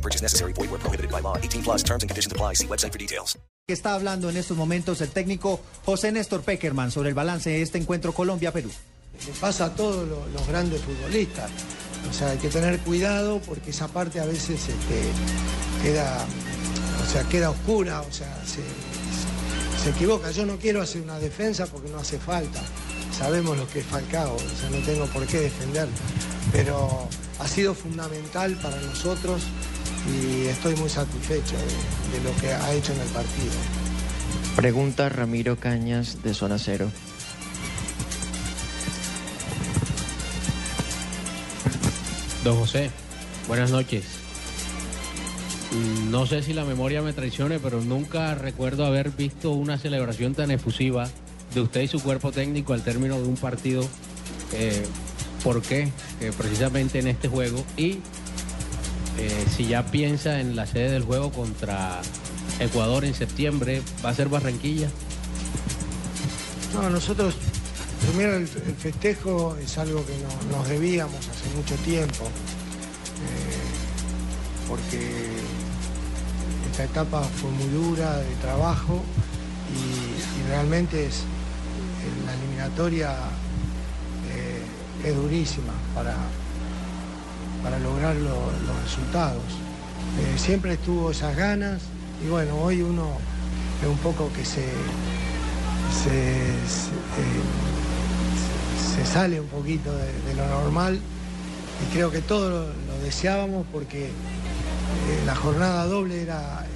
No purchase necessary. Void where prohibited by law. 18 plus terms and conditions apply. See website for details. Está hablando en estos momentos el técnico José Néstor Peckerman sobre el balance de este encuentro Colombia-Perú. Le pasa a todos los, los grandes futbolistas. O sea, hay que tener cuidado porque esa parte a veces este, queda, o sea, queda oscura, o sea, se, se equivoca. Yo no quiero hacer una defensa porque no hace falta. Sabemos lo que es Falcao, o sea, no tengo por qué defender. Pero ha sido fundamental para nosotros y estoy muy satisfecho de, de lo que ha hecho en el partido. Pregunta Ramiro Cañas de Zona Cero. Don José, buenas noches. No sé si la memoria me traicione, pero nunca recuerdo haber visto una celebración tan efusiva de usted y su cuerpo técnico al término de un partido. Eh, ¿Por qué? Eh, precisamente en este juego. Y eh, si ya piensa en la sede del juego contra Ecuador en septiembre, ¿va a ser Barranquilla? No, nosotros, primero el, festejo es algo que no- nos debíamos hace mucho tiempo, eh, porque esta etapa fue muy dura de trabajo y, realmente es, la eliminatoria eh, es durísima para, para lograr lo- los resultados. Eh, siempre estuvo esas ganas y bueno, hoy uno ve un poco que se, se, eh, sale un poquito de, lo normal y creo que todos lo, deseábamos porque eh, la jornada doble era,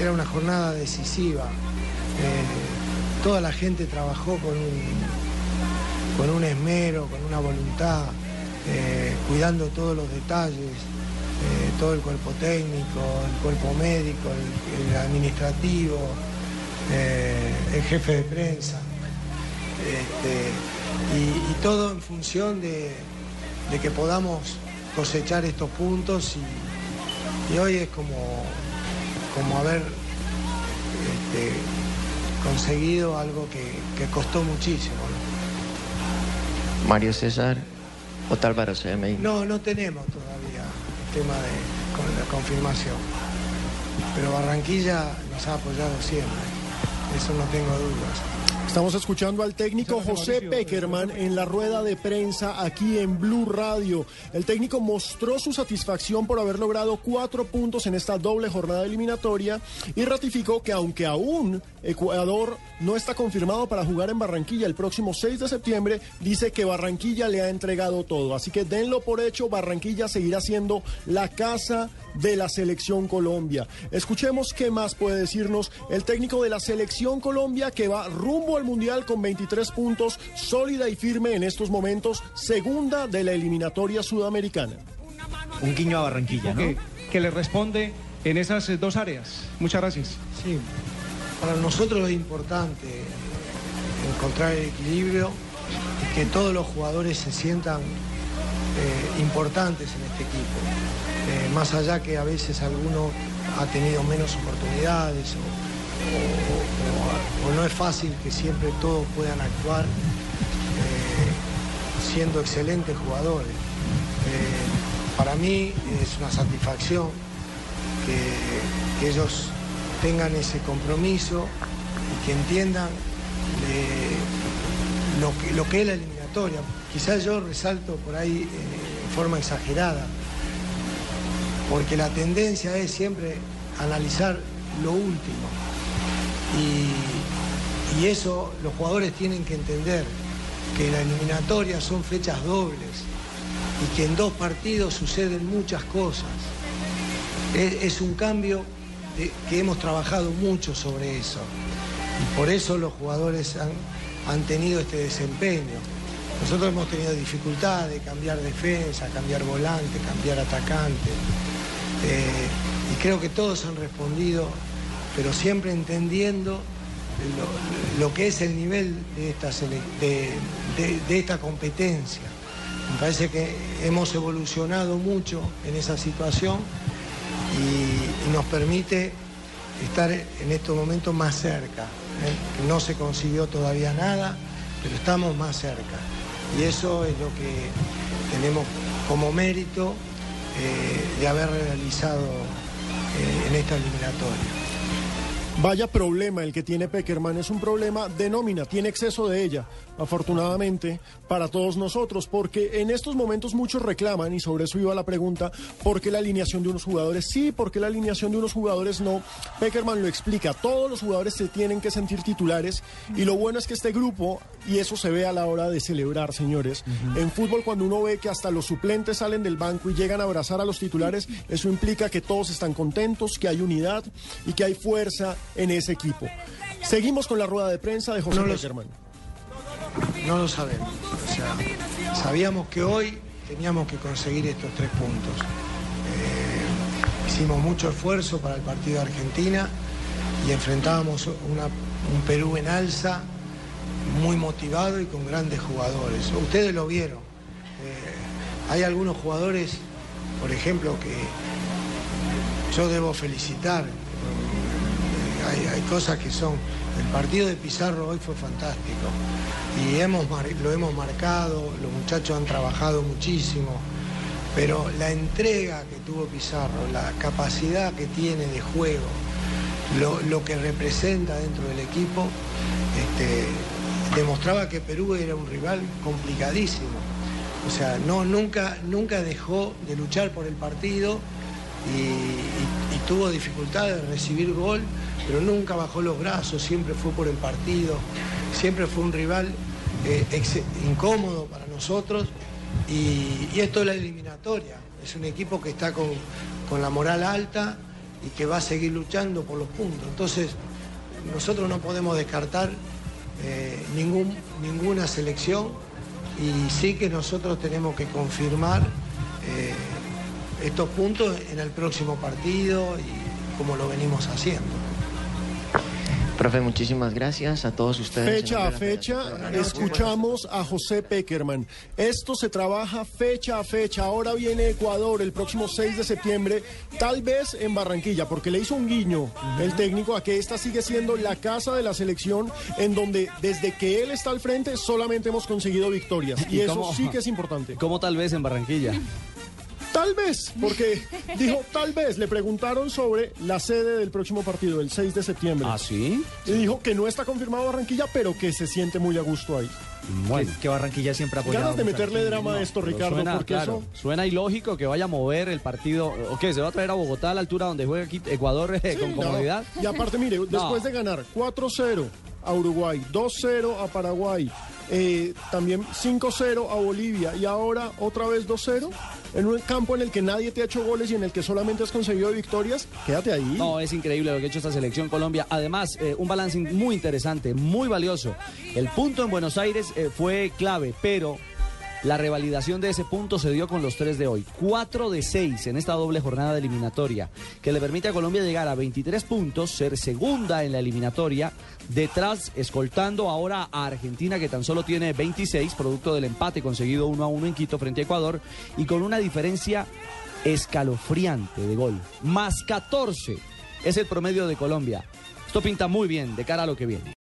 era una jornada decisiva. Toda la gente trabajó con con un esmero, con una voluntad, eh, cuidando todos los detalles, eh, todo el cuerpo técnico, el cuerpo médico, el, administrativo, eh, el jefe de prensa, este, y, todo en función de, que podamos cosechar estos puntos y, hoy es como, como haber este, conseguido algo que, costó muchísimo. Mario César Otálvaro CMI. No, no tenemos todavía el tema de la confirmación. Pero Barranquilla nos ha apoyado siempre. Eso no tengo dudas. Estamos escuchando al técnico José Peckerman en la rueda de prensa aquí en Blue Radio. El técnico mostró su satisfacción por haber logrado cuatro puntos en esta doble jornada eliminatoria y ratificó que aunque aún Ecuador no está confirmado para jugar en Barranquilla el próximo 6 de septiembre, dice que Barranquilla le ha entregado todo. Así que denlo por hecho, Barranquilla seguirá siendo la casa de la selección Colombia. Escuchemos qué más puede decirnos el técnico de la selección Colombia que va rumbo al Mundial con 23 puntos, sólida y firme en estos momentos, segunda de la eliminatoria sudamericana. Un guiño a Barranquilla, ¿no? que, que le responde en esas eh, dos áreas. Muchas gracias. Sí, para nosotros es importante encontrar el equilibrio y que todos los jugadores se sientan eh, importantes en este equipo. Eh, más allá que a veces alguno ha tenido menos oportunidades o, o- no es fácil que siempre todos puedan actuar eh, siendo excelentes jugadores. Eh, para mí es una satisfacción que, ellos tengan ese compromiso y que entiendan eh, lo, que, lo que es la eliminatoria. Quizás yo resalto por ahí en forma exagerada, porque la tendencia es siempre analizar lo último. Y, eso los jugadores tienen que entender, que la eliminatoria son fechas dobles y que en dos partidos suceden muchas cosas. Es, un cambio que hemos trabajado mucho sobre eso. Y por eso los jugadores han, han tenido este desempeño. Nosotros hemos tenido dificultad de cambiar defensa, cambiar volante, cambiar atacante. Eh, y creo que todos han respondido pero siempre entendiendo lo, que es el nivel de esta, competencia. Me parece que hemos evolucionado mucho en esa situación y, y nos permite estar en estos momentos más cerca. ¿eh? No se consiguió todavía nada, pero estamos más cerca. Y eso es lo que tenemos como mérito eh, de haber realizado eh, en esta eliminatoria. Vaya problema el que tiene Peckerman, es un problema de nómina, tiene exceso de ella, afortunadamente, para todos nosotros, porque en estos momentos muchos reclaman, y sobre eso iba la pregunta, ¿por qué la alineación de unos jugadores sí, por qué la alineación de unos jugadores no? Peckerman lo explica, todos los jugadores se tienen que sentir titulares, y lo bueno es que este grupo, y eso se ve a la hora de celebrar, señores, en fútbol cuando uno ve que hasta los suplentes salen del banco y llegan a abrazar a los titulares, eso implica que todos están contentos, que hay unidad y que hay fuerza en ese equipo. Seguimos con la rueda de prensa de José No Peckerman. No lo sabemos. O sea, sabíamos que hoy teníamos que conseguir estos tres puntos. Eh, hicimos mucho esfuerzo para el partido de Argentina y enfrentábamos una- un Perú en alza, muy motivado y con grandes jugadores. Ustedes lo vieron. Eh, hay algunos jugadores, por ejemplo, que yo debo felicitar. Hay, cosas que son. El partido de Pizarro hoy fue fantástico y hemos lo hemos marcado, los muchachos han trabajado muchísimo, pero la entrega que tuvo Pizarro, la capacidad que tiene de juego, lo, lo que representa dentro del equipo, este, demostraba que Perú era un rival complicadísimo. O sea, no, nunca, nunca dejó de luchar por el partido y, y- y tuvo dificultad de recibir gol, pero nunca bajó los brazos, siempre fue por el partido, siempre fue un rival eh, incómodo para nosotros y, y esto es la eliminatoria. Es un equipo que está con, con la moral alta y que va a seguir luchando por los puntos. Entonces, nosotros no podemos descartar eh, ningún, ninguna selección y sí que nosotros tenemos que confirmar eh, estos puntos en el próximo partido y como lo venimos haciendo. Profe, muchísimas gracias a todos ustedes. Fecha a fecha escuchamos a José Peckerman. Esto se trabaja fecha a fecha. Ahora viene Ecuador el próximo 6 de septiembre, tal vez en Barranquilla, porque le hizo un guiño el técnico a que esta sigue siendo la casa de la selección en donde desde que él está al frente solamente hemos conseguido victorias. Y, ¿Y eso cómo- sí que es importante. ¿Cómo tal vez en Barranquilla? Tal vez, porque dijo tal vez, le preguntaron sobre la sede del próximo partido, el 6 de septiembre. ¿Ah, sí? Y dijo que no está confirmado Barranquilla, pero que se siente muy a gusto ahí. Bueno. Que Barranquilla siempre ha apoyado. Ganas de a meterle drama a esto, Ricardo, suena, porque claro, eso... suena ilógico que vaya a mover el partido. ¿O qué? ¿Se va a traer a Bogotá a la altura donde juega aquí Ecuador eh, con comodidad? no. Y aparte, mire, después de ganar 4-0 a Uruguay, 2-0 a Paraguay, eh, también 5-0 a Bolivia y ahora otra vez 2-0 en un campo en el que nadie te ha hecho goles y en el que solamente has conseguido victorias, quédate ahí. No, es increíble lo que ha hecho esta selección Colombia. Además, eh, un balance muy interesante, muy valioso. El punto en Buenos Aires eh, fue clave, pero la revalidación de ese punto se dio con los tres de hoy. Cuatro de seis en esta doble jornada de eliminatoria, que le permite a Colombia llegar a 23 puntos, ser segunda en la eliminatoria, detrás, escoltando ahora a Argentina, que tan solo tiene 26, producto del empate conseguido uno a uno en Quito frente a Ecuador, y con una diferencia escalofriante de gol. Más 14 es el promedio de Colombia. Esto pinta muy bien de cara a lo que viene.